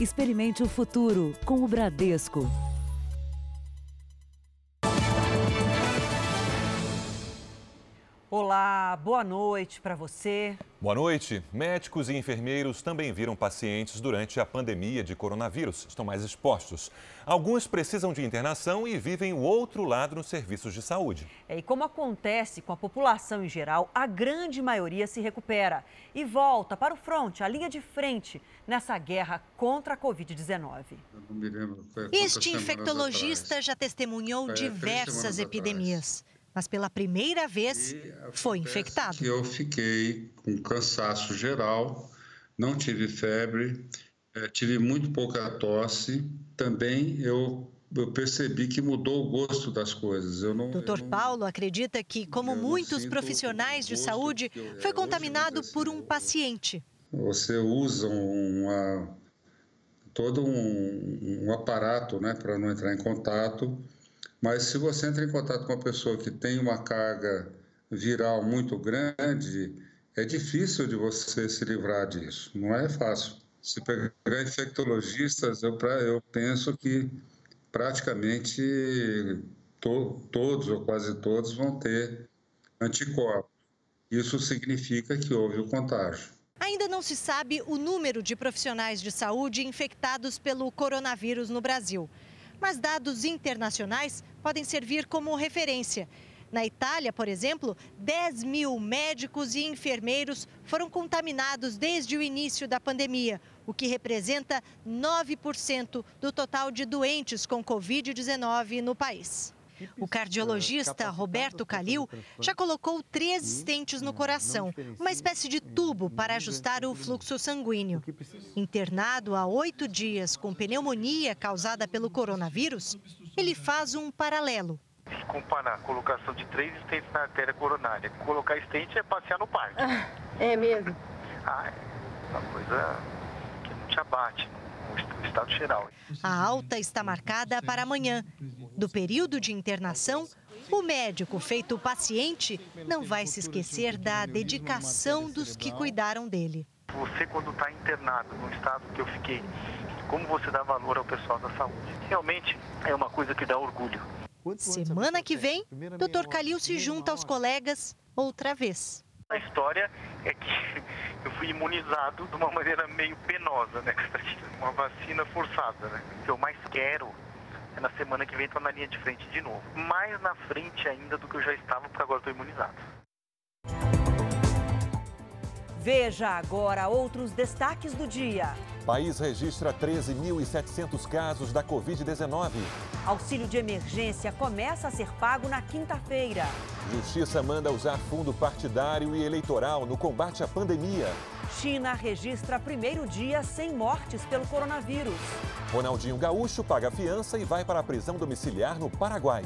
Experimente o futuro com o Bradesco. Olá, boa noite para você. Boa noite. Médicos e enfermeiros também viram pacientes durante a pandemia de coronavírus. Estão mais expostos. Alguns precisam de internação e vivem o outro lado nos serviços de saúde. É, e como acontece com a população em geral, a grande maioria se recupera e volta para o fronte, a linha de frente, nessa guerra contra a Covid-19. Este infectologista já testemunhou diversas epidemias mas pela primeira vez foi infectado. Eu fiquei com cansaço geral, não tive febre, eh, tive muito pouca tosse. Também eu eu percebi que mudou o gosto das coisas. Eu não, Dr. não, Paulo acredita que, como muitos profissionais de saúde, foi contaminado por um paciente. Você usa uma, todo um, um aparato né, para não entrar em contato mas se você entra em contato com uma pessoa que tem uma carga viral muito grande, é difícil de você se livrar disso. Não é fácil. Se pegar infectologistas, eu, pra, eu penso que praticamente to, todos ou quase todos vão ter anticorpos. Isso significa que houve o contágio. Ainda não se sabe o número de profissionais de saúde infectados pelo coronavírus no Brasil mas dados internacionais podem servir como referência. Na Itália, por exemplo, 10 mil médicos e enfermeiros foram contaminados desde o início da pandemia, o que representa 9% do total de doentes com Covid-19 no país. O cardiologista Roberto Calil já colocou três estentes no coração, uma espécie de tubo para ajustar o fluxo sanguíneo. Internado há oito dias com pneumonia causada pelo coronavírus, ele faz um paralelo. Se comparar a colocação de três estentes na artéria coronária, colocar estente é passear no parque. Ah, é mesmo? Ah, é uma coisa que não te abate no estado geral. A alta está marcada para amanhã. Do período de internação, o médico feito paciente não vai se esquecer da dedicação dos que cuidaram dele. Você, quando está internado no estado que eu fiquei, como você dá valor ao pessoal da saúde? Realmente é uma coisa que dá orgulho. Semana que vem, Dr. Calil se junta aos colegas outra vez. A história é que eu fui imunizado de uma maneira meio penosa, né? Uma vacina forçada, né? O que eu mais quero é na semana que vem estar na linha de frente de novo. Mais na frente ainda do que eu já estava, porque agora estou imunizado. Veja agora outros destaques do dia. País registra 13.700 casos da Covid-19. Auxílio de emergência começa a ser pago na quinta-feira. Justiça manda usar fundo partidário e eleitoral no combate à pandemia. China registra primeiro dia sem mortes pelo coronavírus. Ronaldinho Gaúcho paga fiança e vai para a prisão domiciliar no Paraguai.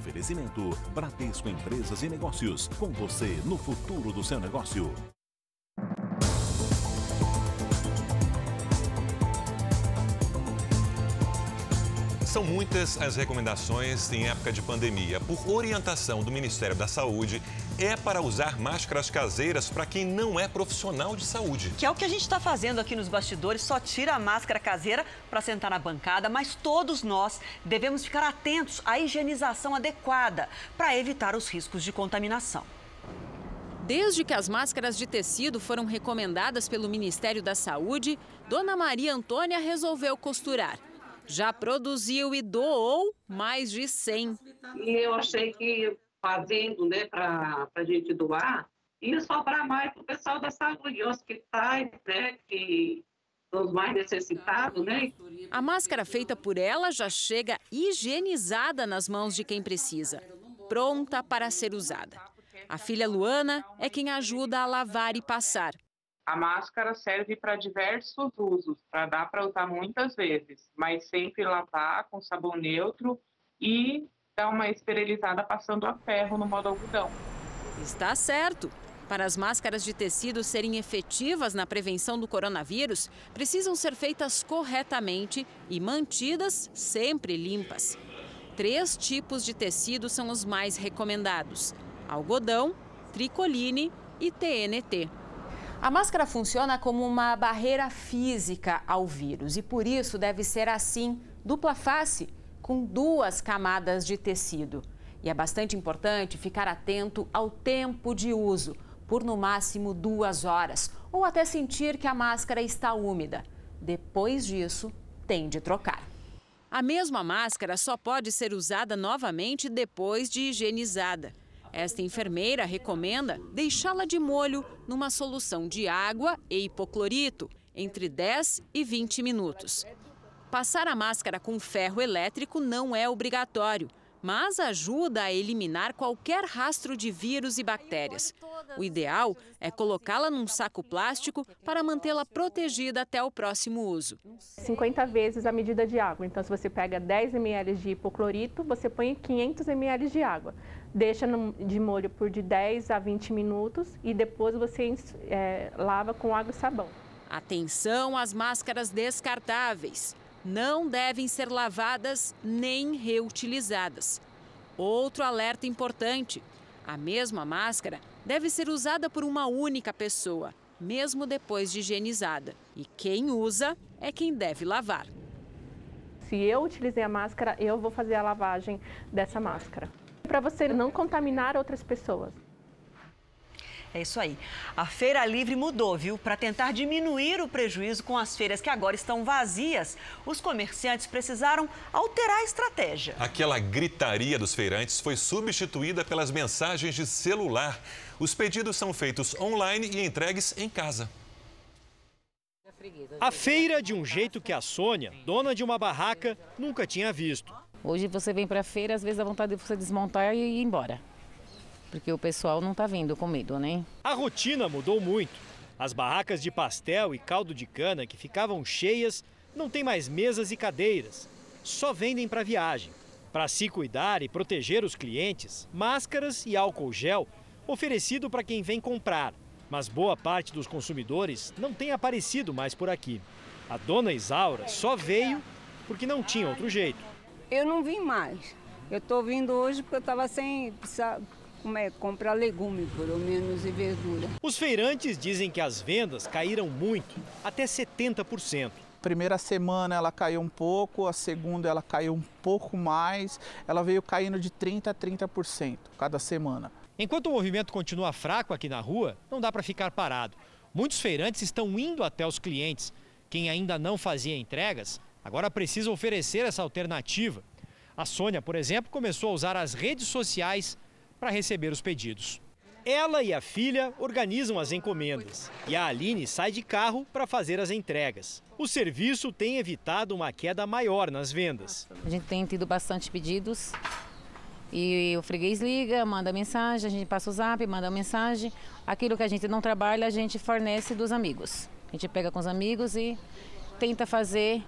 Oferecimento Bradesco Empresas e Negócios. Com você no futuro do seu negócio. São muitas as recomendações em época de pandemia. Por orientação do Ministério da Saúde, é para usar máscaras caseiras para quem não é profissional de saúde. Que é o que a gente está fazendo aqui nos bastidores, só tira a máscara caseira para sentar na bancada, mas todos nós devemos ficar atentos à higienização adequada para evitar os riscos de contaminação. Desde que as máscaras de tecido foram recomendadas pelo Ministério da Saúde, Dona Maria Antônia resolveu costurar já produziu e doou mais de 100. E eu achei que fazendo, né, para a gente doar, ia sobrar mais para o pessoal da saúde, hospitais, né, que são os mais necessitados, né? A máscara feita por ela já chega higienizada nas mãos de quem precisa, pronta para ser usada. A filha Luana é quem ajuda a lavar e passar. A máscara serve para diversos usos, para dar para usar muitas vezes, mas sempre lavar com sabão neutro e dar uma esterilizada passando a ferro no modo algodão. Está certo. Para as máscaras de tecido serem efetivas na prevenção do coronavírus, precisam ser feitas corretamente e mantidas sempre limpas. Três tipos de tecido são os mais recomendados: algodão, tricoline e TNT. A máscara funciona como uma barreira física ao vírus e por isso deve ser assim, dupla face, com duas camadas de tecido. E é bastante importante ficar atento ao tempo de uso, por no máximo duas horas, ou até sentir que a máscara está úmida. Depois disso, tem de trocar. A mesma máscara só pode ser usada novamente depois de higienizada. Esta enfermeira recomenda deixá-la de molho numa solução de água e hipoclorito entre 10 e 20 minutos. Passar a máscara com ferro elétrico não é obrigatório, mas ajuda a eliminar qualquer rastro de vírus e bactérias. O ideal é colocá-la num saco plástico para mantê-la protegida até o próximo uso. 50 vezes a medida de água. Então, se você pega 10 ml de hipoclorito, você põe 500 ml de água deixa de molho por de 10 a 20 minutos e depois você é, lava com água e sabão. Atenção às máscaras descartáveis. Não devem ser lavadas nem reutilizadas. Outro alerta importante: a mesma máscara deve ser usada por uma única pessoa, mesmo depois de higienizada. E quem usa é quem deve lavar. Se eu utilizei a máscara, eu vou fazer a lavagem dessa máscara para você não contaminar outras pessoas. É isso aí. A Feira Livre mudou, viu? Para tentar diminuir o prejuízo com as feiras que agora estão vazias, os comerciantes precisaram alterar a estratégia. Aquela gritaria dos feirantes foi substituída pelas mensagens de celular. Os pedidos são feitos online e entregues em casa. A feira de um jeito que a Sônia, dona de uma barraca, nunca tinha visto. Hoje você vem para a feira, às vezes a vontade de você desmontar e ir embora. Porque o pessoal não está vindo com medo, né? A rotina mudou muito. As barracas de pastel e caldo de cana que ficavam cheias não tem mais mesas e cadeiras. Só vendem para viagem. Para se cuidar e proteger os clientes, máscaras e álcool gel oferecido para quem vem comprar. Mas boa parte dos consumidores não tem aparecido mais por aqui. A dona Isaura só veio porque não tinha outro jeito. Eu não vim mais. Eu estou vindo hoje porque eu estava sem como é, comprar legume, pelo menos, e verdura. Os feirantes dizem que as vendas caíram muito, até 70%. Primeira semana ela caiu um pouco, a segunda ela caiu um pouco mais, ela veio caindo de 30% a 30% cada semana. Enquanto o movimento continua fraco aqui na rua, não dá para ficar parado. Muitos feirantes estão indo até os clientes. Quem ainda não fazia entregas Agora precisa oferecer essa alternativa. A Sônia, por exemplo, começou a usar as redes sociais para receber os pedidos. Ela e a filha organizam as encomendas e a Aline sai de carro para fazer as entregas. O serviço tem evitado uma queda maior nas vendas. A gente tem tido bastante pedidos e o freguês liga, manda mensagem, a gente passa o zap, manda mensagem. Aquilo que a gente não trabalha, a gente fornece dos amigos. A gente pega com os amigos e tenta fazer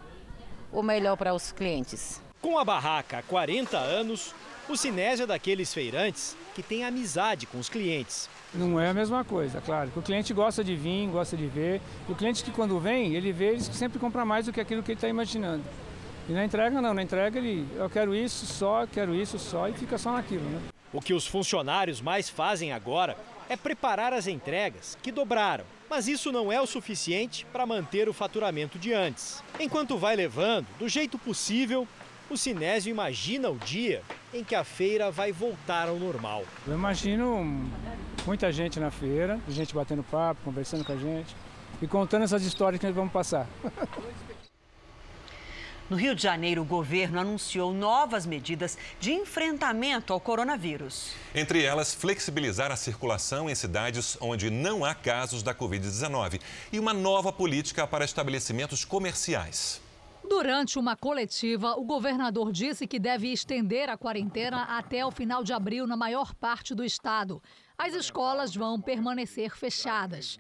o melhor para os clientes. Com a barraca há 40 anos, o Sinésio é daqueles feirantes que tem amizade com os clientes. Não é a mesma coisa, claro. O cliente gosta de vir, gosta de ver. E o cliente que quando vem, ele vê, ele sempre compra mais do que aquilo que ele está imaginando. E na entrega não, na entrega ele, eu quero isso só, quero isso só e fica só naquilo, né? O que os funcionários mais fazem agora é preparar as entregas, que dobraram. Mas isso não é o suficiente para manter o faturamento de antes. Enquanto vai levando, do jeito possível, o Sinésio imagina o dia em que a feira vai voltar ao normal. Eu imagino muita gente na feira, gente batendo papo, conversando com a gente e contando essas histórias que nós vamos passar. No Rio de Janeiro, o governo anunciou novas medidas de enfrentamento ao coronavírus. Entre elas, flexibilizar a circulação em cidades onde não há casos da Covid-19 e uma nova política para estabelecimentos comerciais. Durante uma coletiva, o governador disse que deve estender a quarentena até o final de abril na maior parte do estado as escolas vão permanecer fechadas.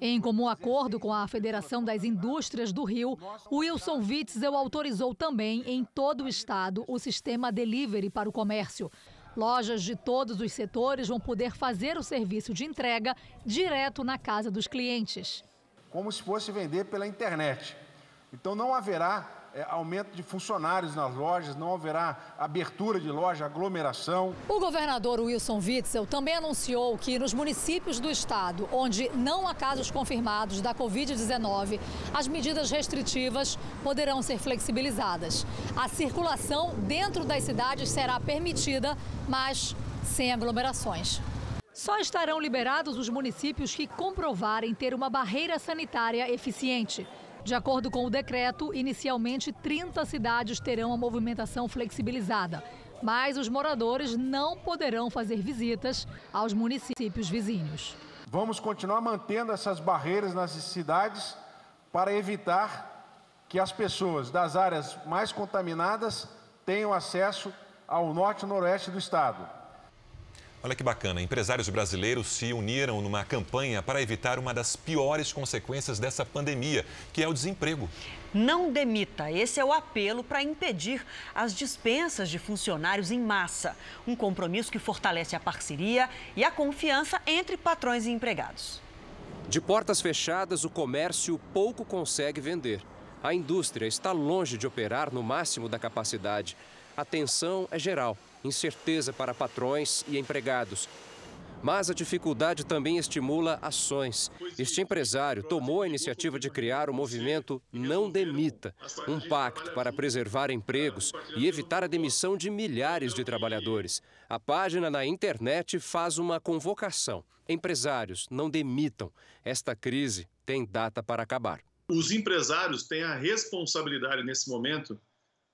Em comum acordo com a Federação das Indústrias do Rio, Wilson Witzel autorizou também em todo o estado o sistema delivery para o comércio. Lojas de todos os setores vão poder fazer o serviço de entrega direto na casa dos clientes. Como se fosse vender pela internet. Então não haverá é, aumento de funcionários nas lojas, não haverá abertura de loja, aglomeração. O governador Wilson Witzel também anunciou que nos municípios do estado onde não há casos confirmados da Covid-19, as medidas restritivas poderão ser flexibilizadas. A circulação dentro das cidades será permitida, mas sem aglomerações. Só estarão liberados os municípios que comprovarem ter uma barreira sanitária eficiente. De acordo com o decreto, inicialmente 30 cidades terão a movimentação flexibilizada, mas os moradores não poderão fazer visitas aos municípios vizinhos. Vamos continuar mantendo essas barreiras nas cidades para evitar que as pessoas das áreas mais contaminadas tenham acesso ao norte e noroeste do estado. Olha que bacana, empresários brasileiros se uniram numa campanha para evitar uma das piores consequências dessa pandemia, que é o desemprego. Não demita, esse é o apelo para impedir as dispensas de funcionários em massa. Um compromisso que fortalece a parceria e a confiança entre patrões e empregados. De portas fechadas, o comércio pouco consegue vender. A indústria está longe de operar no máximo da capacidade. A tensão é geral incerteza para patrões e empregados. Mas a dificuldade também estimula ações. Este empresário tomou a iniciativa de criar o movimento Não Demita, um pacto para preservar empregos e evitar a demissão de milhares de trabalhadores. A página na internet faz uma convocação. Empresários, não demitam. Esta crise tem data para acabar. Os empresários têm a responsabilidade nesse momento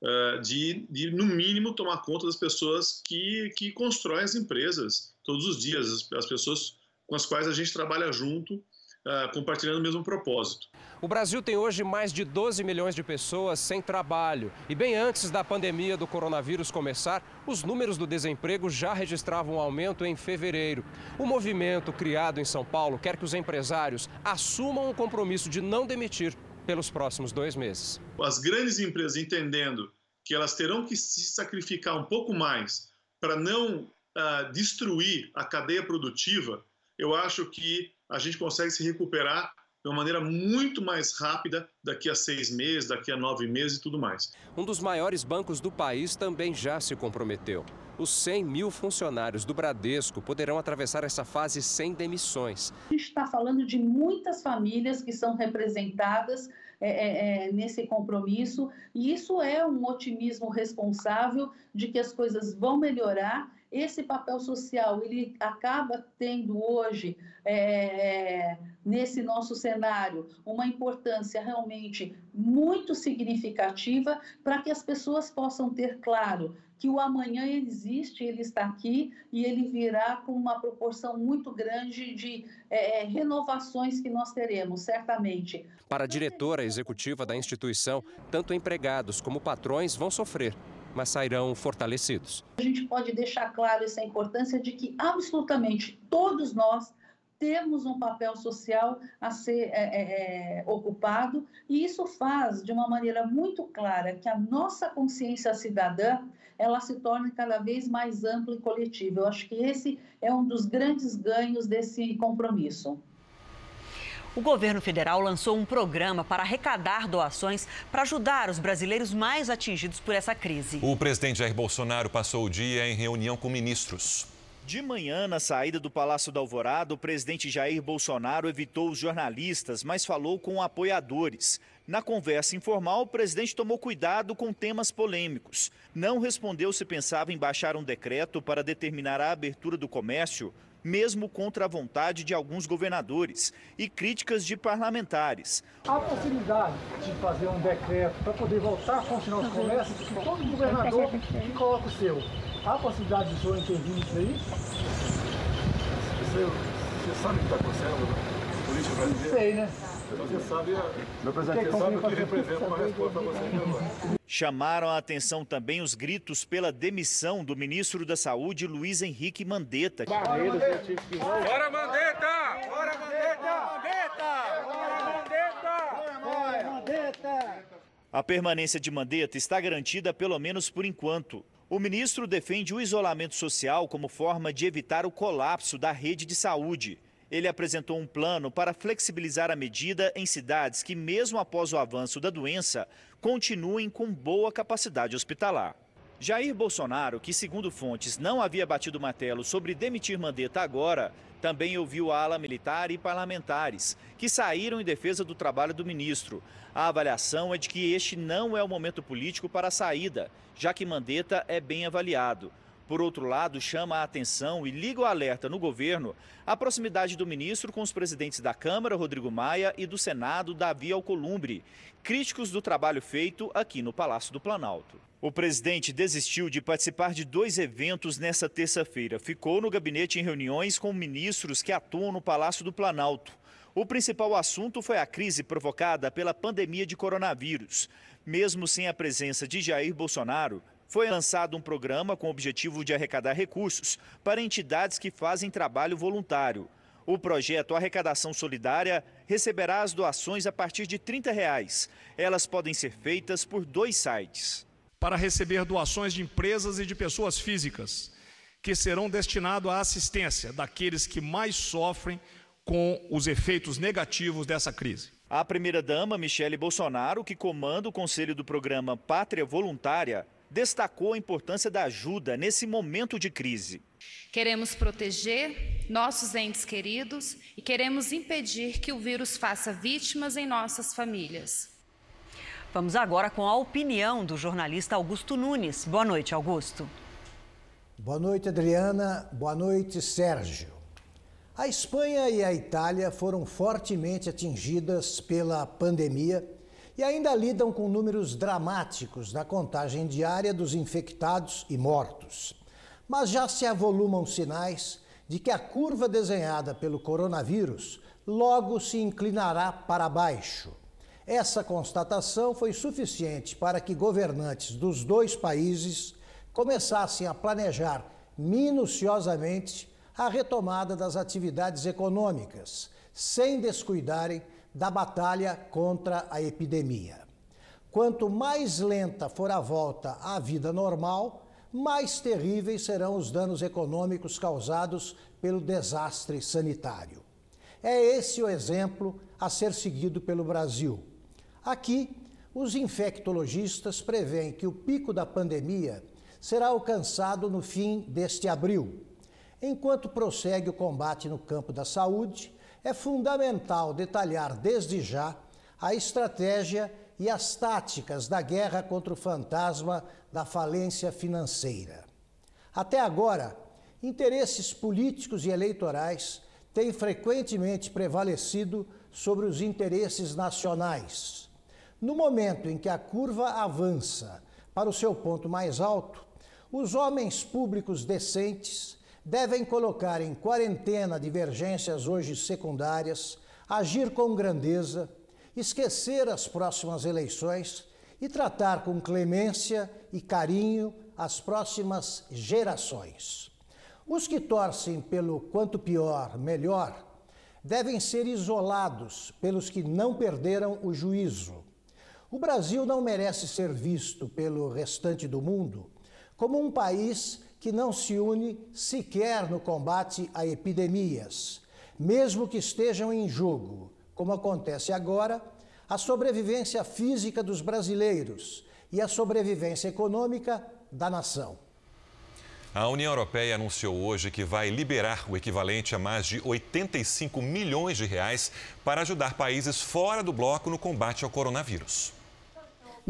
uh, de, de, no mínimo, tomar conta das pessoas que, que constroem as empresas todos os dias, as, as pessoas com as quais a gente trabalha junto, uh, compartilhando o mesmo propósito. O Brasil tem hoje mais de 12 milhões de pessoas sem trabalho. E bem antes da pandemia do coronavírus começar, os números do desemprego já registravam um aumento em fevereiro. O movimento criado em São Paulo quer que os empresários assumam o compromisso de não demitir pelos próximos dois meses. As grandes empresas entendendo que elas terão que se sacrificar um pouco mais para não uh, destruir a cadeia produtiva, eu acho que a gente consegue se recuperar de uma maneira muito mais rápida daqui a seis meses, daqui a nove meses e tudo mais. Um dos maiores bancos do país também já se comprometeu. Os 100 mil funcionários do Bradesco poderão atravessar essa fase sem demissões. A gente está falando de muitas famílias que são representadas é, é, é, nesse compromisso, e isso é um otimismo responsável de que as coisas vão melhorar. Esse papel social ele acaba tendo hoje é, nesse nosso cenário uma importância realmente muito significativa para que as pessoas possam ter claro que o amanhã existe, ele está aqui e ele virá com uma proporção muito grande de é, renovações que nós teremos, certamente. Para a diretora executiva da instituição, tanto empregados como patrões vão sofrer, mas sairão fortalecidos. A gente pode deixar claro essa importância de que absolutamente todos nós temos um papel social a ser é, é, é, ocupado, e isso faz de uma maneira muito clara que a nossa consciência cidadã ela se torne cada vez mais ampla e coletiva. Eu acho que esse é um dos grandes ganhos desse compromisso. O governo federal lançou um programa para arrecadar doações para ajudar os brasileiros mais atingidos por essa crise. O presidente Jair Bolsonaro passou o dia em reunião com ministros. De manhã, na saída do Palácio da Alvorada, o presidente Jair Bolsonaro evitou os jornalistas, mas falou com apoiadores. Na conversa informal, o presidente tomou cuidado com temas polêmicos. Não respondeu se pensava em baixar um decreto para determinar a abertura do comércio, mesmo contra a vontade de alguns governadores e críticas de parlamentares. Há possibilidade de fazer um decreto para poder voltar a funcionar os comércios, todo governador coloca o seu. Há possibilidade de senhor intervir nisso aí? Você, você sabe o que está acontecendo na política brasileira? Sei, né? Você sabe, meu presidente, você sabe o que representa uma resposta para você agora. Chamaram a atenção também os gritos pela demissão do ministro da Saúde, Luiz Henrique Mandetta. Bora, Mandetta! Bora, Mandetta! Bora, Mandetta! Bora, Mandetta! A permanência de Mandetta está garantida pelo menos por enquanto. O ministro defende o isolamento social como forma de evitar o colapso da rede de saúde. Ele apresentou um plano para flexibilizar a medida em cidades que, mesmo após o avanço da doença, continuem com boa capacidade hospitalar. Jair Bolsonaro, que segundo fontes não havia batido martelo sobre demitir Mandetta agora, também ouviu a ala militar e parlamentares, que saíram em defesa do trabalho do ministro. A avaliação é de que este não é o momento político para a saída, já que Mandetta é bem avaliado. Por outro lado, chama a atenção e liga o alerta no governo a proximidade do ministro com os presidentes da Câmara, Rodrigo Maia, e do Senado, Davi Alcolumbre, críticos do trabalho feito aqui no Palácio do Planalto. O presidente desistiu de participar de dois eventos nesta terça-feira. Ficou no gabinete em reuniões com ministros que atuam no Palácio do Planalto. O principal assunto foi a crise provocada pela pandemia de coronavírus. Mesmo sem a presença de Jair Bolsonaro, foi lançado um programa com o objetivo de arrecadar recursos para entidades que fazem trabalho voluntário. O projeto Arrecadação Solidária receberá as doações a partir de 30 reais. Elas podem ser feitas por dois sites. Para receber doações de empresas e de pessoas físicas, que serão destinadas à assistência daqueles que mais sofrem com os efeitos negativos dessa crise. A primeira-dama, Michele Bolsonaro, que comanda o conselho do programa Pátria Voluntária, destacou a importância da ajuda nesse momento de crise. Queremos proteger nossos entes queridos e queremos impedir que o vírus faça vítimas em nossas famílias. Vamos agora com a opinião do jornalista Augusto Nunes. Boa noite, Augusto. Boa noite, Adriana. Boa noite, Sérgio. A Espanha e a Itália foram fortemente atingidas pela pandemia e ainda lidam com números dramáticos na contagem diária dos infectados e mortos. Mas já se avolumam sinais de que a curva desenhada pelo coronavírus logo se inclinará para baixo. Essa constatação foi suficiente para que governantes dos dois países começassem a planejar minuciosamente a retomada das atividades econômicas, sem descuidarem da batalha contra a epidemia. Quanto mais lenta for a volta à vida normal, mais terríveis serão os danos econômicos causados pelo desastre sanitário. É esse o exemplo a ser seguido pelo Brasil. Aqui, os infectologistas preveem que o pico da pandemia será alcançado no fim deste abril. Enquanto prossegue o combate no campo da saúde, é fundamental detalhar desde já a estratégia e as táticas da guerra contra o fantasma da falência financeira. Até agora, interesses políticos e eleitorais têm frequentemente prevalecido sobre os interesses nacionais. No momento em que a curva avança para o seu ponto mais alto, os homens públicos decentes devem colocar em quarentena divergências hoje secundárias, agir com grandeza, esquecer as próximas eleições e tratar com clemência e carinho as próximas gerações. Os que torcem pelo quanto pior, melhor, devem ser isolados pelos que não perderam o juízo. O Brasil não merece ser visto pelo restante do mundo como um país que não se une sequer no combate a epidemias, mesmo que estejam em jogo, como acontece agora, a sobrevivência física dos brasileiros e a sobrevivência econômica da nação. A União Europeia anunciou hoje que vai liberar o equivalente a mais de 85 milhões de reais para ajudar países fora do bloco no combate ao coronavírus.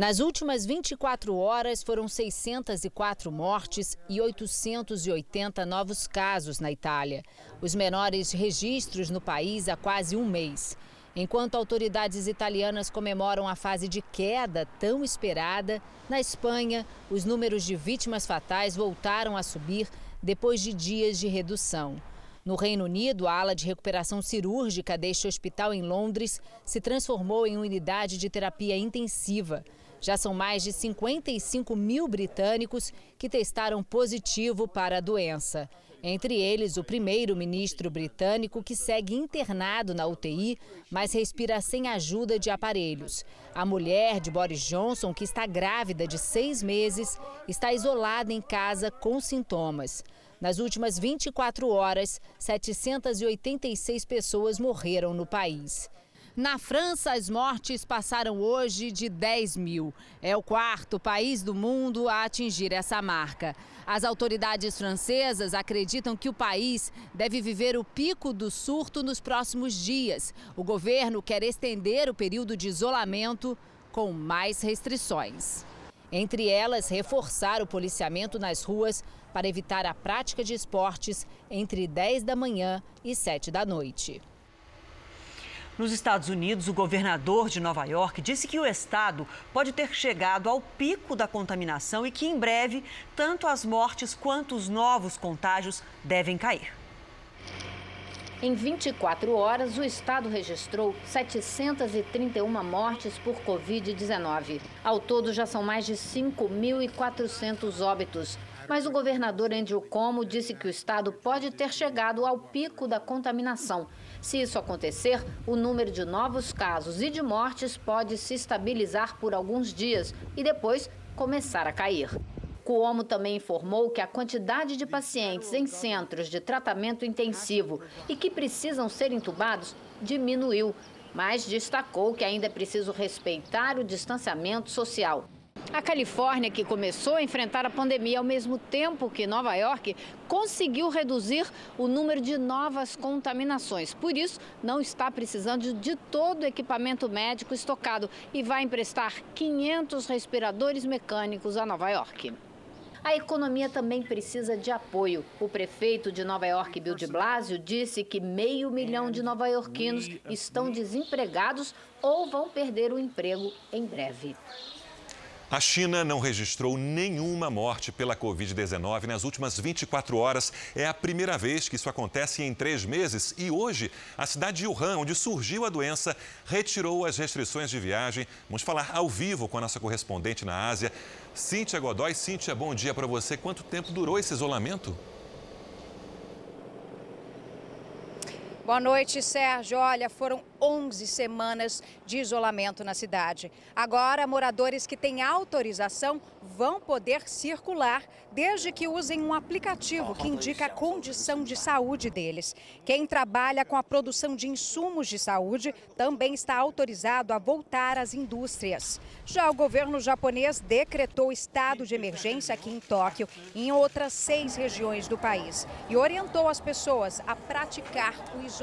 Nas últimas 24 horas, foram 604 mortes e 880 novos casos na Itália, os menores registros no país há quase um mês. Enquanto autoridades italianas comemoram a fase de queda tão esperada, na Espanha, os números de vítimas fatais voltaram a subir depois de dias de redução. No Reino Unido, a ala de recuperação cirúrgica deste hospital em Londres se transformou em unidade de terapia intensiva. Já são mais de 55 mil britânicos que testaram positivo para a doença. Entre eles, o primeiro-ministro britânico, que segue internado na UTI, mas respira sem ajuda de aparelhos. A mulher de Boris Johnson, que está grávida de seis meses, está isolada em casa com sintomas. Nas últimas 24 horas, 786 pessoas morreram no país. Na França, as mortes passaram hoje de 10 mil. É o quarto país do mundo a atingir essa marca. As autoridades francesas acreditam que o país deve viver o pico do surto nos próximos dias. O governo quer estender o período de isolamento com mais restrições. Entre elas, reforçar o policiamento nas ruas para evitar a prática de esportes entre 10 da manhã e 7 da noite. Nos Estados Unidos, o governador de Nova York disse que o estado pode ter chegado ao pico da contaminação e que em breve tanto as mortes quanto os novos contágios devem cair. Em 24 horas, o estado registrou 731 mortes por Covid-19. Ao todo, já são mais de 5.400 óbitos. Mas o governador Andrew Cuomo disse que o estado pode ter chegado ao pico da contaminação se isso acontecer, o número de novos casos e de mortes pode se estabilizar por alguns dias e depois começar a cair. Cuomo também informou que a quantidade de pacientes em centros de tratamento intensivo e que precisam ser entubados diminuiu, mas destacou que ainda é preciso respeitar o distanciamento social. A Califórnia, que começou a enfrentar a pandemia ao mesmo tempo que Nova York, conseguiu reduzir o número de novas contaminações. Por isso, não está precisando de todo o equipamento médico estocado e vai emprestar 500 respiradores mecânicos a Nova York. A economia também precisa de apoio. O prefeito de Nova York, Bill de Blasio, disse que meio milhão de nova-iorquinos estão desempregados ou vão perder o emprego em breve. A China não registrou nenhuma morte pela Covid-19 nas últimas 24 horas. É a primeira vez que isso acontece em três meses. E hoje, a cidade de Wuhan, onde surgiu a doença, retirou as restrições de viagem. Vamos falar ao vivo com a nossa correspondente na Ásia, Cíntia Godoy. Cíntia, bom dia para você. Quanto tempo durou esse isolamento? Boa noite, Sérgio. Olha, foram 11 semanas de isolamento na cidade. Agora, moradores que têm autorização vão poder circular desde que usem um aplicativo que indica a condição de saúde deles. Quem trabalha com a produção de insumos de saúde também está autorizado a voltar às indústrias. Já o governo japonês decretou estado de emergência aqui em Tóquio e em outras seis regiões do país e orientou as pessoas a praticar o isolamento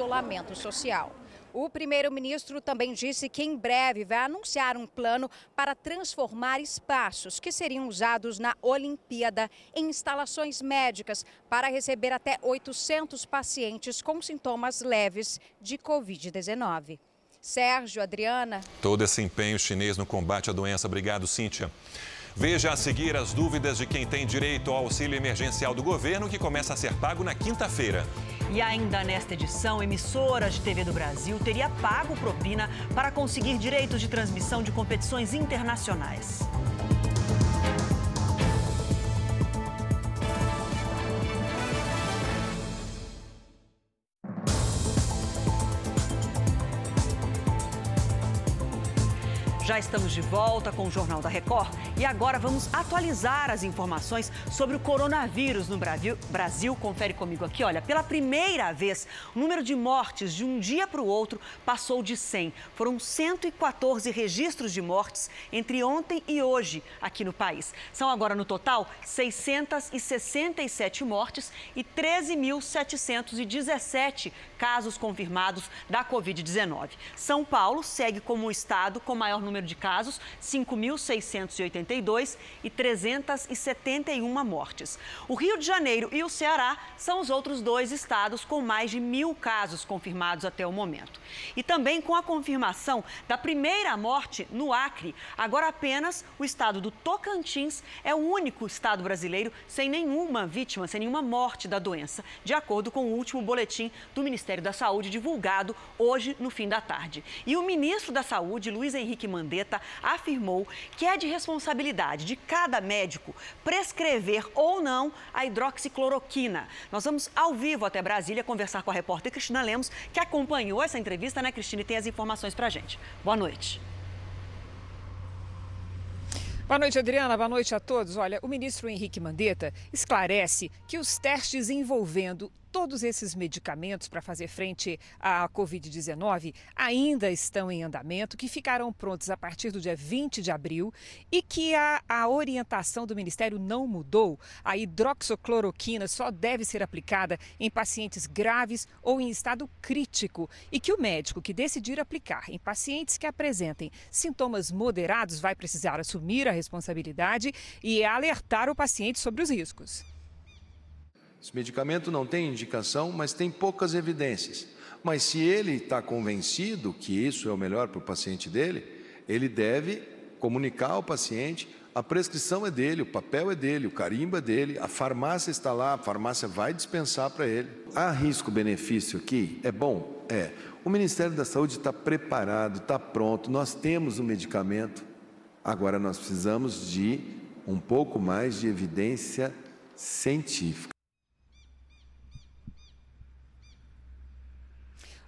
social. O primeiro-ministro também disse que em breve vai anunciar um plano para transformar espaços que seriam usados na Olimpíada em instalações médicas para receber até 800 pacientes com sintomas leves de Covid-19. Sérgio, Adriana. Todo esse empenho chinês no combate à doença. Obrigado, Cíntia. Veja a seguir as dúvidas de quem tem direito ao auxílio emergencial do governo, que começa a ser pago na quinta-feira. E ainda nesta edição, emissoras de TV do Brasil teria pago propina para conseguir direitos de transmissão de competições internacionais. Estamos de volta com o Jornal da Record e agora vamos atualizar as informações sobre o coronavírus no Brasil. Brasil, confere comigo aqui, olha, pela primeira vez, o número de mortes de um dia para o outro passou de 100. Foram 114 registros de mortes entre ontem e hoje aqui no país. São agora no total 667 mortes e 13.717 casos confirmados da Covid-19. São Paulo segue como o estado com maior número de casos, 5.682 e 371 mortes. O Rio de Janeiro e o Ceará são os outros dois estados com mais de mil casos confirmados até o momento. E também com a confirmação da primeira morte no Acre, agora apenas o estado do Tocantins é o único estado brasileiro sem nenhuma vítima, sem nenhuma morte da doença, de acordo com o último boletim do Ministério da Saúde divulgado hoje no fim da tarde. E o ministro da Saúde, Luiz Henrique Mandetta, afirmou que é de responsabilidade de cada médico prescrever ou não a hidroxicloroquina. Nós vamos ao vivo até Brasília conversar com a repórter Cristina Lemos, que acompanhou essa entrevista, né, Cristina, e tem as informações para gente. Boa noite. Boa noite, Adriana. Boa noite a todos. Olha, o ministro Henrique Mandetta esclarece que os testes envolvendo todos esses medicamentos para fazer frente à Covid-19 ainda estão em andamento, que ficarão prontos a partir do dia 20 de abril e que a, a orientação do Ministério não mudou. A hidroxocloroquina só deve ser aplicada em pacientes graves ou em estado crítico e que o médico que decidir aplicar em pacientes que apresentem sintomas moderados vai precisar assumir a responsabilidade e alertar o paciente sobre os riscos. Esse medicamento não tem indicação, mas tem poucas evidências. Mas se ele está convencido que isso é o melhor para o paciente dele, ele deve comunicar ao paciente. A prescrição é dele, o papel é dele, o carimbo é dele, a farmácia está lá, a farmácia vai dispensar para ele. Há risco-benefício aqui? É bom? É. O Ministério da Saúde está preparado, está pronto, nós temos o medicamento. Agora nós precisamos de um pouco mais de evidência científica.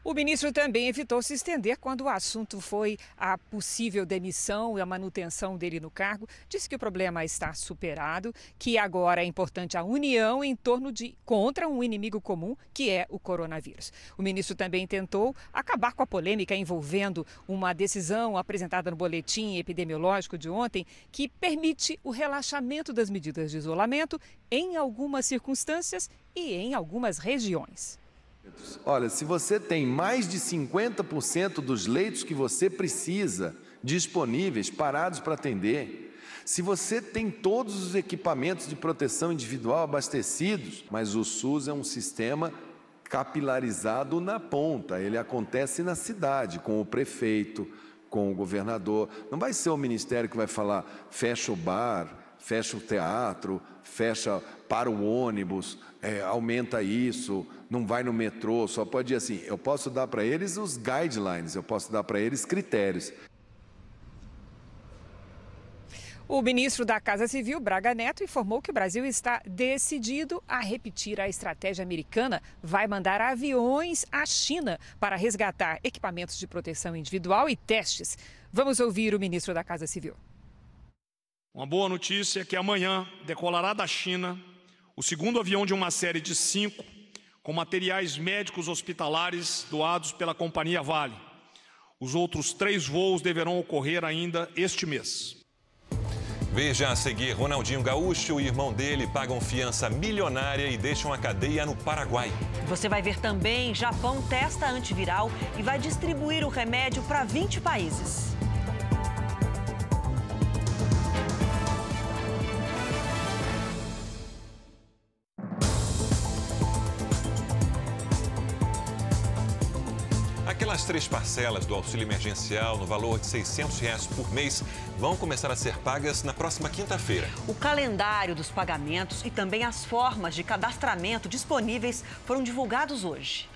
O ministro também evitou se estender quando o assunto foi a possível demissão e a manutenção dele no cargo. Disse que o problema está superado, que agora é importante a união em torno de contra um inimigo comum, que é o coronavírus. O ministro também tentou acabar com a polêmica envolvendo uma decisão apresentada no boletim epidemiológico de ontem que permite o relaxamento das medidas de isolamento em algumas circunstâncias e em algumas regiões. Olha, se você tem mais de 50% dos leitos que você precisa disponíveis, parados para atender, se você tem todos os equipamentos de proteção individual abastecidos, mas o SUS é um sistema capilarizado na ponta, ele acontece na cidade, com o prefeito, com o governador. Não vai ser o ministério que vai falar fecha o bar, fecha o teatro, fecha para o ônibus, é, aumenta isso, não vai no metrô, só pode ir assim. Eu posso dar para eles os guidelines, eu posso dar para eles critérios. O ministro da Casa Civil, Braga Neto, informou que o Brasil está decidido a repetir a estratégia americana. Vai mandar aviões à China para resgatar equipamentos de proteção individual e testes. Vamos ouvir o ministro da Casa Civil. Uma boa notícia é que amanhã decolará da China o segundo avião de uma série de cinco com materiais médicos hospitalares doados pela companhia Vale. Os outros três voos deverão ocorrer ainda este mês. Veja a seguir: Ronaldinho Gaúcho e o irmão dele pagam fiança milionária e deixam a cadeia no Paraguai. Você vai ver também: Japão testa antiviral e vai distribuir o remédio para 20 países. Aquelas três parcelas do auxílio emergencial no valor de 600 reais por mês vão começar a ser pagas na próxima quinta-feira. O calendário dos pagamentos e também as formas de cadastramento disponíveis foram divulgados hoje.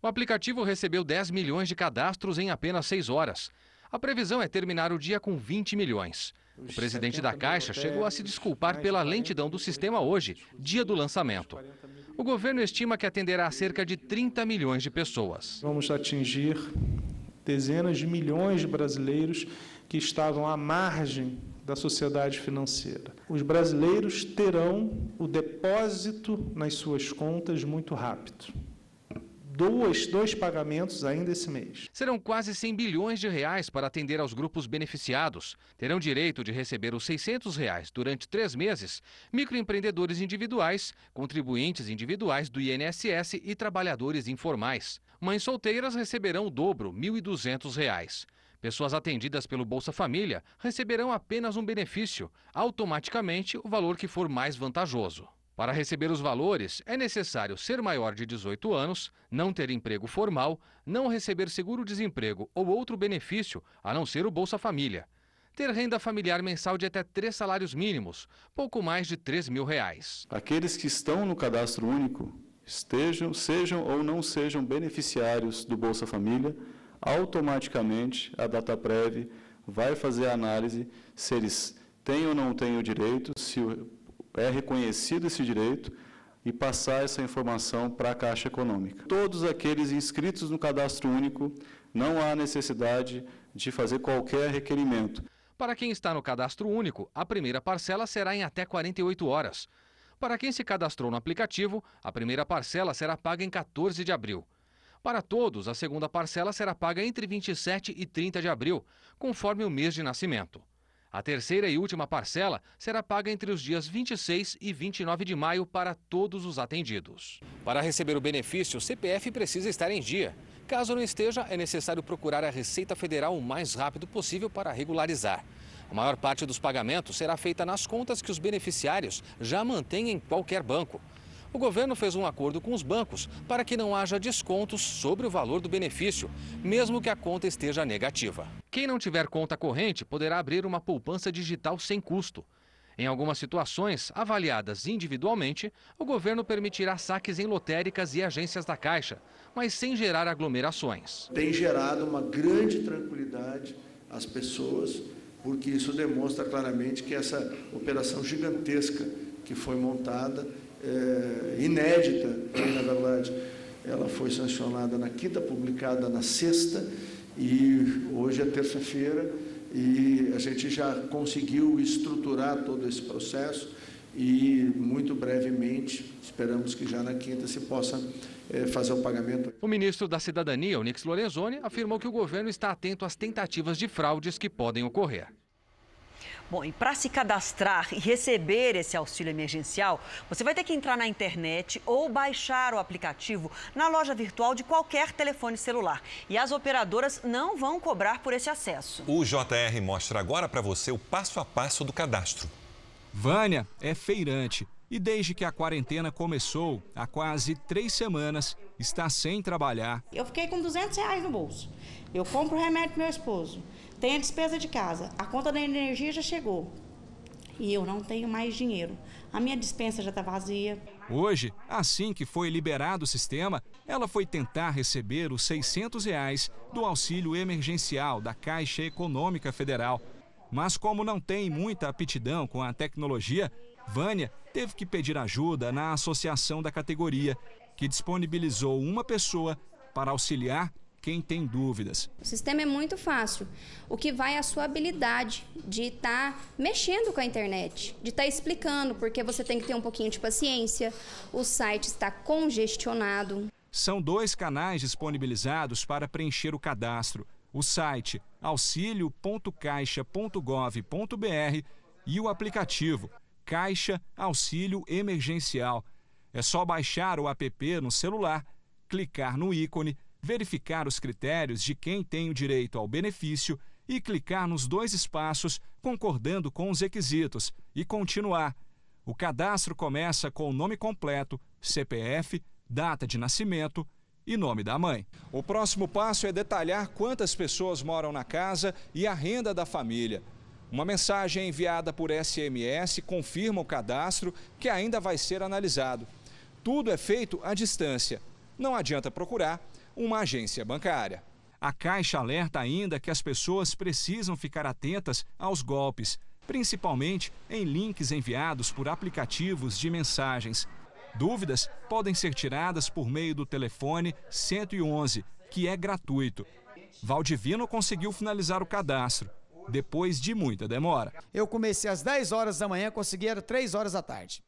O aplicativo recebeu 10 milhões de cadastros em apenas seis horas. A previsão é terminar o dia com 20 milhões. O presidente da Caixa chegou a se desculpar pela lentidão do sistema hoje, dia do lançamento. O governo estima que atenderá cerca de 30 milhões de pessoas. Vamos atingir dezenas de milhões de brasileiros que estavam à margem da sociedade financeira. Os brasileiros terão o depósito nas suas contas muito rápido dois, dois pagamentos ainda esse mês. Serão quase 100 bilhões de reais para atender aos grupos beneficiados. Terão direito de receber os 600 reais durante três meses microempreendedores individuais, contribuintes individuais do INSS e trabalhadores informais. Mães solteiras receberão o dobro, 1.200 reais. Pessoas atendidas pelo Bolsa Família receberão apenas um benefício, automaticamente o valor que for mais vantajoso. Para receber os valores, é necessário ser maior de 18 anos, não ter emprego formal, não receber seguro-desemprego ou outro benefício, a não ser o Bolsa Família. Ter renda familiar mensal de até três salários mínimos, pouco mais de 3 mil reais. Aqueles que estão no cadastro único, estejam, sejam ou não sejam beneficiários do Bolsa Família, automaticamente a DataPrev vai fazer a análise se eles têm ou não têm o direito, se o é reconhecido esse direito e passar essa informação para a Caixa Econômica. Todos aqueles inscritos no cadastro único, não há necessidade de fazer qualquer requerimento. Para quem está no cadastro único, a primeira parcela será em até 48 horas. Para quem se cadastrou no aplicativo, a primeira parcela será paga em 14 de abril. Para todos, a segunda parcela será paga entre 27 e 30 de abril, conforme o mês de nascimento. A terceira e última parcela será paga entre os dias 26 e 29 de maio para todos os atendidos. Para receber o benefício, o CPF precisa estar em dia. Caso não esteja, é necessário procurar a Receita Federal o mais rápido possível para regularizar. A maior parte dos pagamentos será feita nas contas que os beneficiários já mantêm em qualquer banco. O governo fez um acordo com os bancos para que não haja descontos sobre o valor do benefício, mesmo que a conta esteja negativa. Quem não tiver conta corrente poderá abrir uma poupança digital sem custo. Em algumas situações, avaliadas individualmente, o governo permitirá saques em lotéricas e agências da Caixa, mas sem gerar aglomerações. Tem gerado uma grande tranquilidade às pessoas, porque isso demonstra claramente que essa operação gigantesca que foi montada, é, inédita, na verdade, ela foi sancionada na quinta, publicada na sexta, e hoje é terça-feira e a gente já conseguiu estruturar todo esse processo e muito brevemente, esperamos que já na quinta se possa é, fazer o pagamento. O ministro da Cidadania, Onix Lorenzoni, afirmou que o governo está atento às tentativas de fraudes que podem ocorrer. Bom, e para se cadastrar e receber esse auxílio emergencial, você vai ter que entrar na internet ou baixar o aplicativo na loja virtual de qualquer telefone celular. E as operadoras não vão cobrar por esse acesso. O JR mostra agora para você o passo a passo do cadastro. Vânia é feirante e desde que a quarentena começou, há quase três semanas, está sem trabalhar. Eu fiquei com 200 reais no bolso. Eu compro remédio pro meu esposo. Tem a despesa de casa, a conta da energia já chegou. E eu não tenho mais dinheiro. A minha dispensa já está vazia. Hoje, assim que foi liberado o sistema, ela foi tentar receber os 600 reais do auxílio emergencial da Caixa Econômica Federal. Mas como não tem muita aptidão com a tecnologia, Vânia teve que pedir ajuda na associação da categoria, que disponibilizou uma pessoa para auxiliar quem tem dúvidas. O sistema é muito fácil. O que vai é a sua habilidade de estar tá mexendo com a internet, de estar tá explicando, porque você tem que ter um pouquinho de paciência. O site está congestionado. São dois canais disponibilizados para preencher o cadastro: o site auxilio.caixa.gov.br e o aplicativo Caixa Auxílio Emergencial. É só baixar o app no celular, clicar no ícone verificar os critérios de quem tem o direito ao benefício e clicar nos dois espaços concordando com os requisitos e continuar. O cadastro começa com o nome completo, CPF, data de nascimento e nome da mãe. O próximo passo é detalhar quantas pessoas moram na casa e a renda da família. Uma mensagem enviada por SMS confirma o cadastro, que ainda vai ser analisado. Tudo é feito à distância. Não adianta procurar uma agência bancária. A Caixa alerta ainda que as pessoas precisam ficar atentas aos golpes, principalmente em links enviados por aplicativos de mensagens. Dúvidas podem ser tiradas por meio do telefone 111, que é gratuito. Valdivino conseguiu finalizar o cadastro, depois de muita demora. Eu comecei às 10 horas da manhã, consegui às 3 horas da tarde.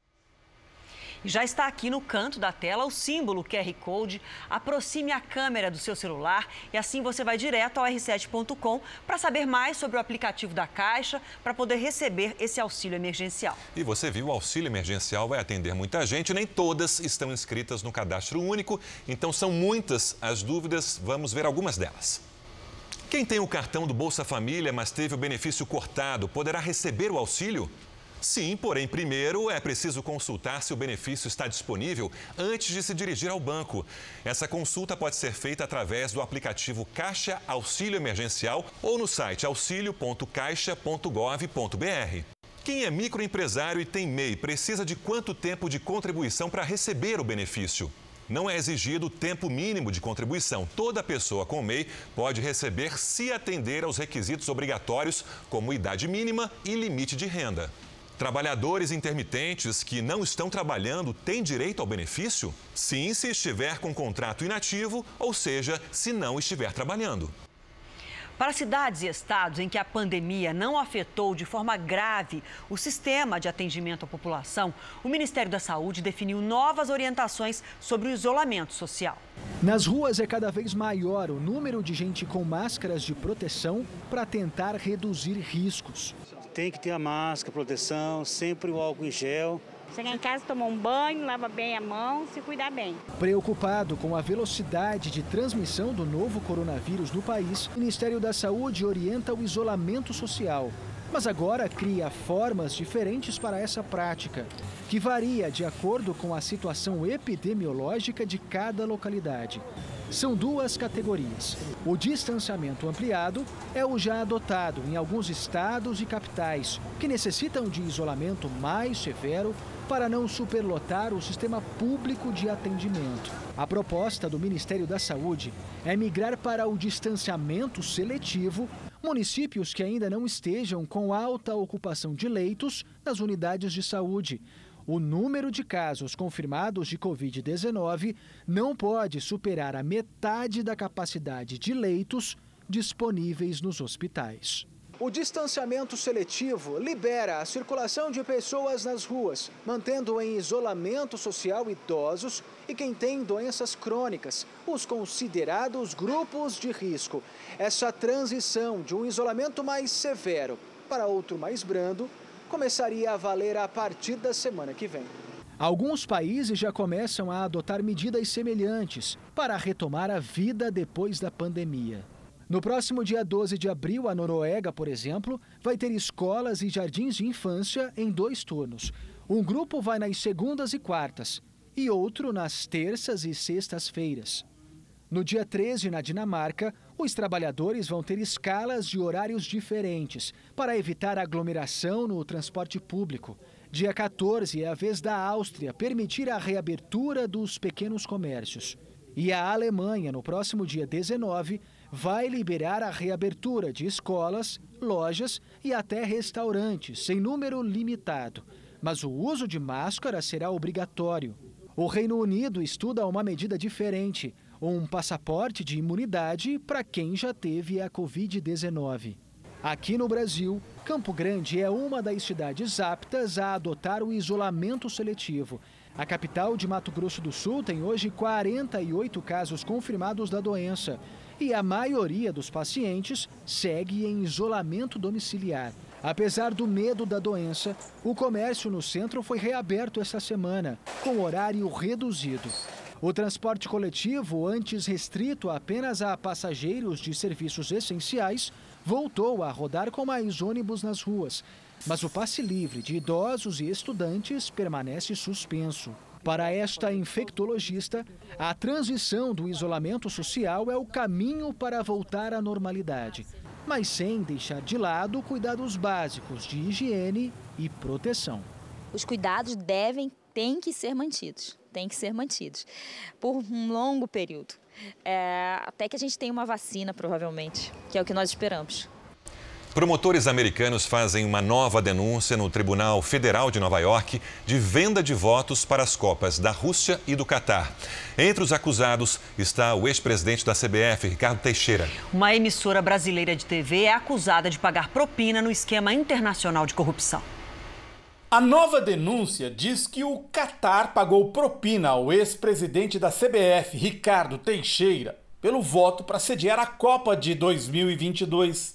E já está aqui no canto da tela o símbolo QR Code. Aproxime a câmera do seu celular e assim você vai direto ao r7.com para saber mais sobre o aplicativo da Caixa para poder receber esse auxílio emergencial. E você viu, o auxílio emergencial vai atender muita gente, nem todas estão inscritas no cadastro único, então são muitas as dúvidas, vamos ver algumas delas. Quem tem o cartão do Bolsa Família, mas teve o benefício cortado, poderá receber o auxílio? Sim, porém, primeiro é preciso consultar se o benefício está disponível antes de se dirigir ao banco. Essa consulta pode ser feita através do aplicativo Caixa Auxílio Emergencial ou no site auxilio.caixa.gov.br. Quem é microempresário e tem MEI precisa de quanto tempo de contribuição para receber o benefício? Não é exigido tempo mínimo de contribuição. Toda pessoa com MEI pode receber se atender aos requisitos obrigatórios, como idade mínima e limite de renda. Trabalhadores intermitentes que não estão trabalhando têm direito ao benefício? Sim, se estiver com contrato inativo, ou seja, se não estiver trabalhando. Para cidades e estados em que a pandemia não afetou de forma grave o sistema de atendimento à população, o Ministério da Saúde definiu novas orientações sobre o isolamento social. Nas ruas é cada vez maior o número de gente com máscaras de proteção para tentar reduzir riscos. Tem que ter a máscara, proteção, sempre o álcool em gel. Chegar em casa, tomar um banho, lava bem a mão, se cuidar bem. Preocupado com a velocidade de transmissão do novo coronavírus no país, o Ministério da Saúde orienta o isolamento social. Mas agora cria formas diferentes para essa prática, que varia de acordo com a situação epidemiológica de cada localidade. São duas categorias. O distanciamento ampliado é o já adotado em alguns estados e capitais, que necessitam de isolamento mais severo para não superlotar o sistema público de atendimento. A proposta do Ministério da Saúde é migrar para o distanciamento seletivo municípios que ainda não estejam com alta ocupação de leitos nas unidades de saúde. O número de casos confirmados de Covid-19 não pode superar a metade da capacidade de leitos disponíveis nos hospitais. O distanciamento seletivo libera a circulação de pessoas nas ruas, mantendo em isolamento social idosos e quem tem doenças crônicas, os considerados grupos de risco. Essa transição de um isolamento mais severo para outro mais brando começaria a valer a partir da semana que vem. Alguns países já começam a adotar medidas semelhantes para retomar a vida depois da pandemia. No próximo dia 12 de abril, a Noruega, por exemplo, vai ter escolas e jardins de infância em dois turnos. Um grupo vai nas segundas e quartas e outro nas terças e sextas-feiras. No dia 13, na Dinamarca, os trabalhadores vão ter escalas de horários diferentes para evitar aglomeração no transporte público. Dia 14 é a vez da Áustria permitir a reabertura dos pequenos comércios. E a Alemanha, no próximo dia 19, vai liberar a reabertura de escolas, lojas e até restaurantes, em número limitado. Mas o uso de máscara será obrigatório. O Reino Unido estuda uma medida diferente: um passaporte de imunidade para quem já teve a Covid-19. Aqui no Brasil, Campo Grande é uma das cidades aptas a adotar o isolamento seletivo. A capital de Mato Grosso do Sul tem hoje 48 casos confirmados da doença e a maioria dos pacientes segue em isolamento domiciliar. Apesar do medo da doença, o comércio no centro foi reaberto esta semana, com horário reduzido. O transporte coletivo, antes restrito apenas a passageiros de serviços essenciais, voltou a rodar com mais ônibus nas ruas. Mas o passe livre de idosos e estudantes permanece suspenso. Para esta infectologista, a transição do isolamento social é o caminho para voltar à normalidade, mas sem deixar de lado cuidados básicos de higiene e proteção. Os cuidados devem, têm que ser mantidos, têm que ser mantidos por um longo período, é, até que a gente tenha uma vacina, provavelmente, que é o que nós esperamos. Promotores americanos fazem uma nova denúncia no Tribunal Federal de Nova York de venda de votos para as Copas da Rússia e do Catar. Entre os acusados está o ex-presidente da CBF, Ricardo Teixeira. Uma emissora brasileira de TV é acusada de pagar propina no esquema internacional de corrupção. A nova denúncia diz que o Catar pagou propina ao ex-presidente da CBF, Ricardo Teixeira, pelo voto para sediar a Copa de 2022.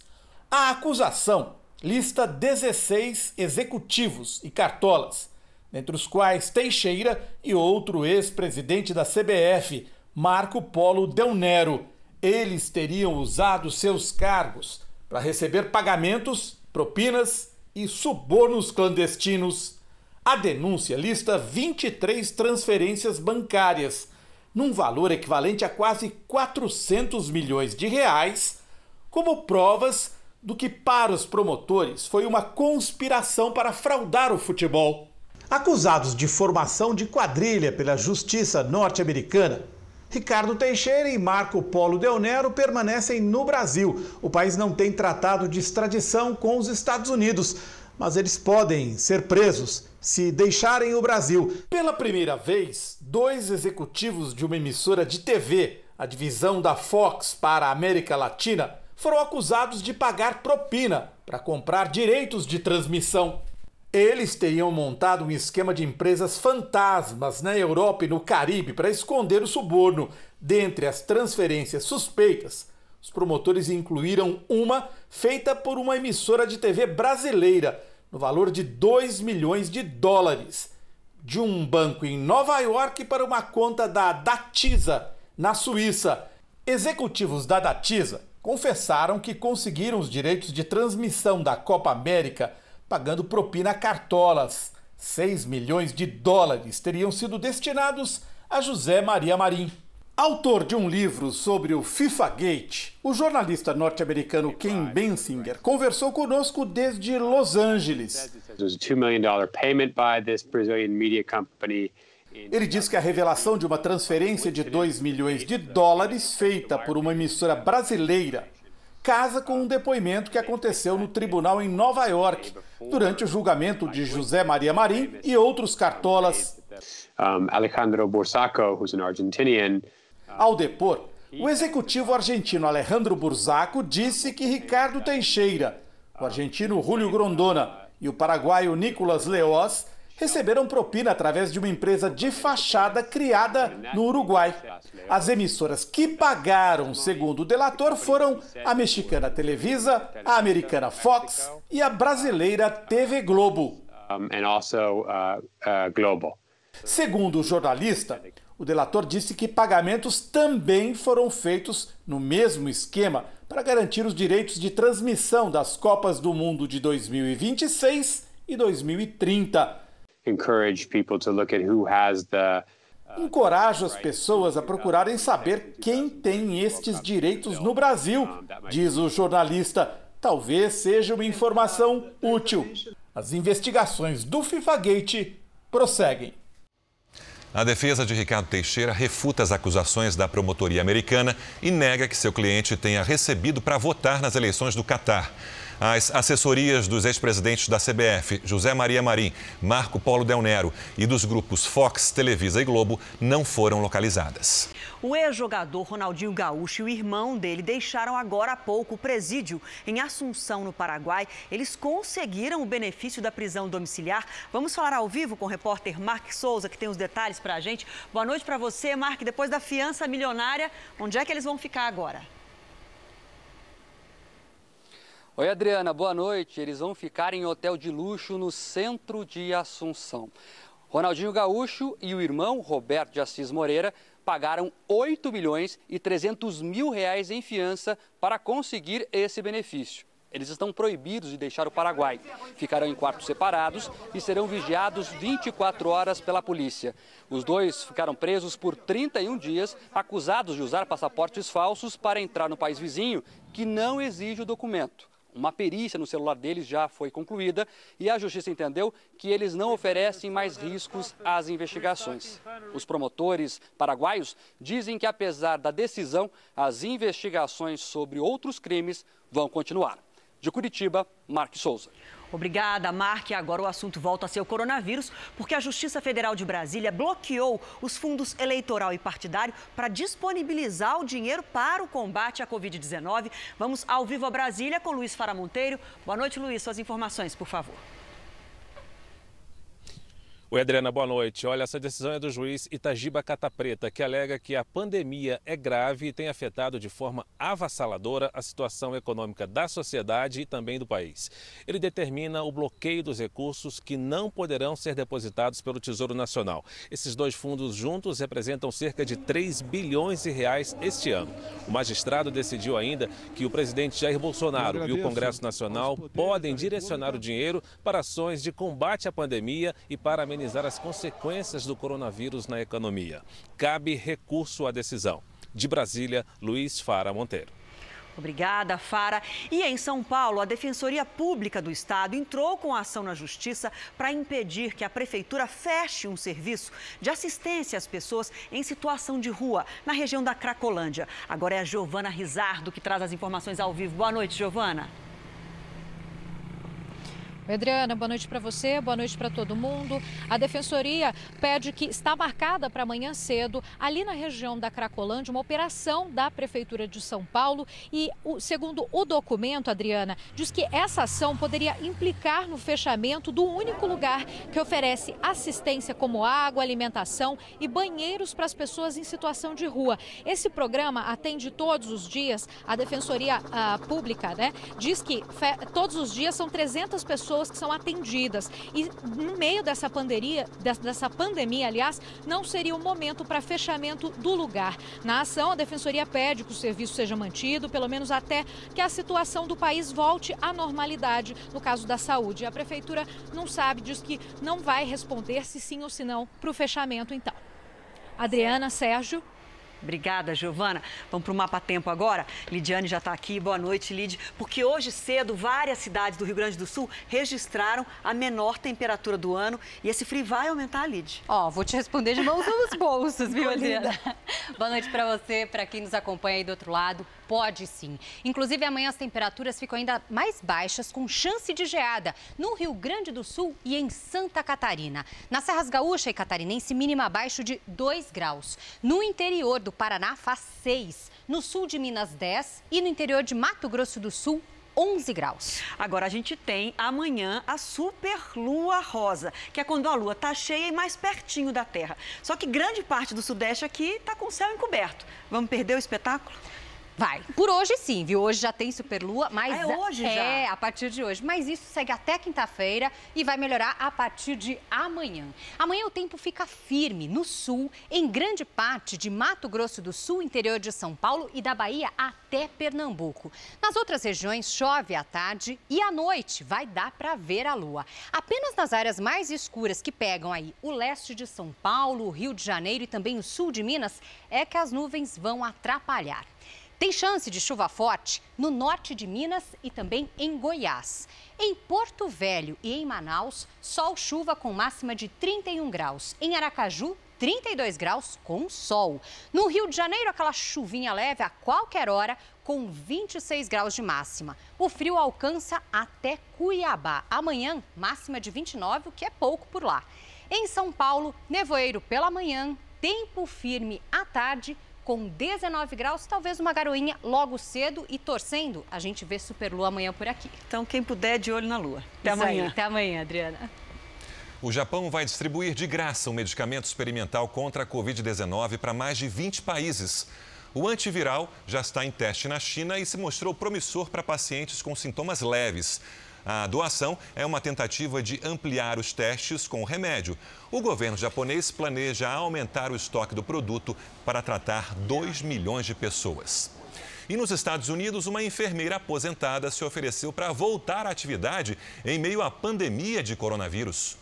A acusação lista 16 executivos e cartolas, dentre os quais Teixeira e outro ex-presidente da CBF, Marco Polo Del Nero. Eles teriam usado seus cargos para receber pagamentos, propinas e subornos clandestinos. A denúncia lista 23 transferências bancárias, num valor equivalente a quase 400 milhões de reais, como provas do que para os promotores foi uma conspiração para fraudar o futebol. Acusados de formação de quadrilha pela justiça norte-americana, Ricardo Teixeira e Marco Polo Del Nero permanecem no Brasil. O país não tem tratado de extradição com os Estados Unidos, mas eles podem ser presos se deixarem o Brasil. Pela primeira vez, dois executivos de uma emissora de TV, a divisão da Fox para a América Latina, foram acusados de pagar propina para comprar direitos de transmissão. Eles teriam montado um esquema de empresas fantasmas na Europa e no Caribe para esconder o suborno. Dentre as transferências suspeitas, os promotores incluíram uma feita por uma emissora de TV brasileira, no valor de 2 milhões de dólares, de um banco em Nova York para uma conta da Datisa, na Suíça. Executivos da Datisa confessaram que conseguiram os direitos de transmissão da Copa América pagando propina a cartolas. 6 milhões de dólares teriam sido destinados a José Maria Marim. Autor de um livro sobre o FIFA Gate, o jornalista norte-americano Ken Bensinger conversou conosco desde Los Angeles. Ele diz que a revelação de uma transferência de 2 milhões de dólares feita por uma emissora brasileira casa com um depoimento que aconteceu no tribunal em Nova York, durante o julgamento de José Maria Marim e outros cartolas. Alejandro Bursaco, who's an Argentinian, ao depor, o executivo argentino Alejandro Bursaco disse que Ricardo Teixeira, o argentino Julio Grondona e o paraguaio Nicolas Leoz receberam propina através de uma empresa de fachada criada no Uruguai. As emissoras que pagaram, segundo o delator, foram a mexicana Televisa, a americana Fox e a brasileira TV Globo. Uh, uh, segundo o jornalista, o delator disse que pagamentos também foram feitos no mesmo esquema para garantir os direitos de transmissão das Copas do Mundo de 2026 e 2030. Encourage people to look at who has the Encorajo as pessoas a procurarem saber quem tem estes direitos no Brasil, diz o jornalista. Talvez seja uma informação útil. As investigações do FIFA Gate prosseguem. A defesa de Ricardo Teixeira refuta as acusações da promotoria americana e nega que seu cliente tenha recebido para votar nas eleições do Catar. As assessorias dos ex-presidentes da CBF, José Maria Marim, Marco Polo Del Nero, e dos grupos Fox, Televisa e Globo não foram localizadas. O ex-jogador Ronaldinho Gaúcho e o irmão dele deixaram agora há pouco o presídio em Assunção, no Paraguai. Eles conseguiram o benefício da prisão domiciliar. Vamos falar ao vivo com o repórter Mark Souza, que tem os detalhes para a gente. Boa noite para você, Mark. Depois da fiança milionária, onde é que eles vão ficar agora? Oi, Adriana, boa noite. Eles vão ficar em hotel de luxo no centro de Assunção. Ronaldinho Gaúcho e o irmão Roberto de Assis Moreira pagaram 8 milhões e 300 mil reais em fiança para conseguir esse benefício. Eles estão proibidos de deixar o Paraguai. Ficarão em quartos separados e serão vigiados 24 horas pela polícia. Os dois ficaram presos por 31 dias, acusados de usar passaportes falsos para entrar no país vizinho, que não exige o documento. Uma perícia no celular deles já foi concluída e a justiça entendeu que eles não oferecem mais riscos às investigações. Os promotores paraguaios dizem que, apesar da decisão, as investigações sobre outros crimes vão continuar. De Curitiba, Mark Souza. Obrigada, Mark. Agora o assunto volta a ser o coronavírus, porque a Justiça Federal de Brasília bloqueou os fundos eleitoral e partidário para disponibilizar o dinheiro para o combate à Covid-19. Vamos ao vivo a Brasília com Luiz Fara Monteiro. Boa noite, Luiz. Suas informações, por favor. Oi, Adriana, boa noite. Olha, essa decisão é do juiz Itagiba Catapreta, que alega que a pandemia é grave e tem afetado de forma avassaladora a situação econômica da sociedade e também do país. Ele determina o bloqueio dos recursos que não poderão ser depositados pelo Tesouro Nacional. Esses dois fundos juntos representam cerca de 3 bilhões de reais este ano. O magistrado decidiu ainda que o presidente Jair Bolsonaro e o Congresso Nacional podem direcionar o dinheiro para ações de combate à pandemia e para amenizar amenizar as consequências do coronavírus na economia. Cabe recurso à decisão. De Brasília, Luiz Fara Monteiro. Obrigada, Fara. E em São Paulo, a Defensoria Pública do Estado entrou com ação na Justiça para impedir que a Prefeitura feche um serviço de assistência às pessoas em situação de rua, na região da Cracolândia. Agora é a Giovana Rizardo que traz as informações ao vivo. Boa noite, Giovana. Adriana, boa noite para você, boa noite para todo mundo. A Defensoria pede que está marcada para amanhã cedo, ali na região da Cracolândia, uma operação da Prefeitura de São Paulo. E, segundo o documento, Adriana, diz que essa ação poderia implicar no fechamento do único lugar que oferece assistência como água, alimentação e banheiros para as pessoas em situação de rua. Esse programa atende todos os dias. A Defensoria a, Pública né, diz que todos os dias são 300 pessoas pessoas que são atendidas. E no meio dessa pandemia, dessa pandemia, aliás, não seria o momento para fechamento do lugar. Na ação, a Defensoria pede que o serviço seja mantido, pelo menos até que a situação do país volte à normalidade no caso da saúde. A Prefeitura não sabe, diz que não vai responder se sim ou se não para o fechamento, então. Adriana, Sérgio. Obrigada, Giovana. Vamos para o Mapa Tempo agora. Lidiane já está aqui. Boa noite, Lid. Porque hoje cedo, várias cidades do Rio Grande do Sul registraram a menor temperatura do ano. E esse frio vai aumentar, Lid? Ó, oh, vou te responder de mãos nos bolsos, viu, Adriana? Boa noite para você, para quem nos acompanha aí do outro lado. Pode sim. Inclusive, amanhã as temperaturas ficam ainda mais baixas, com chance de geada no Rio Grande do Sul e em Santa Catarina. Nas Serras Gaúcha e Catarinense, mínima abaixo de 2 graus. No interior do Paraná, faz 6. No sul de Minas, 10. E no interior de Mato Grosso do Sul, 11 graus. Agora a gente tem amanhã a super lua rosa, que é quando a lua está cheia e mais pertinho da Terra. Só que grande parte do sudeste aqui está com o céu encoberto. Vamos perder o espetáculo? Vai. Por hoje sim, viu? Hoje já tem superlua, mas ah, é hoje é, já. É, a partir de hoje. Mas isso segue até quinta-feira e vai melhorar a partir de amanhã. Amanhã o tempo fica firme no sul, em grande parte de Mato Grosso do Sul, interior de São Paulo e da Bahia até Pernambuco. Nas outras regiões chove à tarde e à noite vai dar para ver a lua. Apenas nas áreas mais escuras que pegam aí o leste de São Paulo, o Rio de Janeiro e também o sul de Minas é que as nuvens vão atrapalhar. Tem chance de chuva forte no norte de Minas e também em Goiás. Em Porto Velho e em Manaus, sol chuva com máxima de 31 graus. Em Aracaju, 32 graus com sol. No Rio de Janeiro, aquela chuvinha leve a qualquer hora com 26 graus de máxima. O frio alcança até Cuiabá. Amanhã, máxima de 29, o que é pouco por lá. Em São Paulo, nevoeiro pela manhã, tempo firme à tarde, com 19 graus, talvez uma garoinha logo cedo e torcendo. A gente vê superlua amanhã por aqui. Então, quem puder, de olho na lua. Até Isso amanhã. Aí, até amanhã, Adriana. O Japão vai distribuir de graça um medicamento experimental contra a Covid-19 para mais de 20 países. O antiviral já está em teste na China e se mostrou promissor para pacientes com sintomas leves. A doação é uma tentativa de ampliar os testes com o remédio. O governo japonês planeja aumentar o estoque do produto para tratar 2 milhões de pessoas. E nos Estados Unidos, uma enfermeira aposentada se ofereceu para voltar à atividade em meio à pandemia de coronavírus.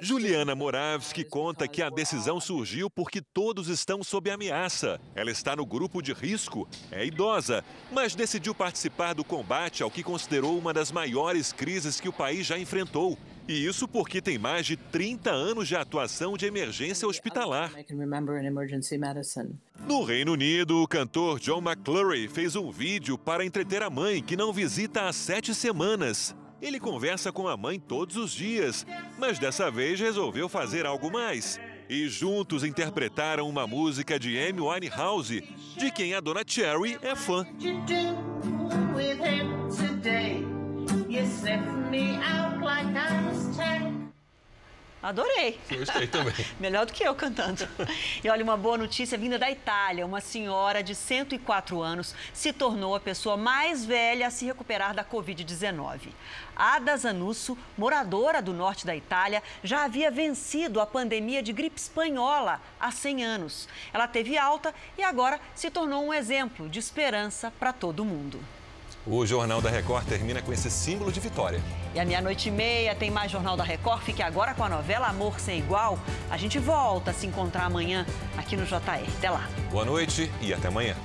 Juliana Moravski conta que a decisão surgiu porque todos estão sob ameaça. Ela está no grupo de risco, é idosa, mas decidiu participar do combate ao que considerou uma das maiores crises que o país já enfrentou. E isso porque tem mais de 30 anos de atuação de emergência hospitalar. No Reino Unido, o cantor John McClurry fez um vídeo para entreter a mãe que não visita há sete semanas. Ele conversa com a mãe todos os dias, mas dessa vez resolveu fazer algo mais. E juntos interpretaram uma música de Amy Winehouse, de quem a dona Cherry é fã. Adorei. Gostei também. Melhor do que eu cantando. E olha, uma boa notícia vinda da Itália. Uma senhora de 104 anos se tornou a pessoa mais velha a se recuperar da Covid-19. Ada Zanusso, moradora do norte da Itália, já havia vencido a pandemia de gripe espanhola há 100 anos. Ela teve alta e agora se tornou um exemplo de esperança para todo mundo. O Jornal da Record termina com esse símbolo de vitória. E à meia-noite e meia tem mais Jornal da Record. Fique agora com a novela Amor Sem Igual. A gente volta a se encontrar amanhã aqui no JR. Até lá. Boa noite e até amanhã.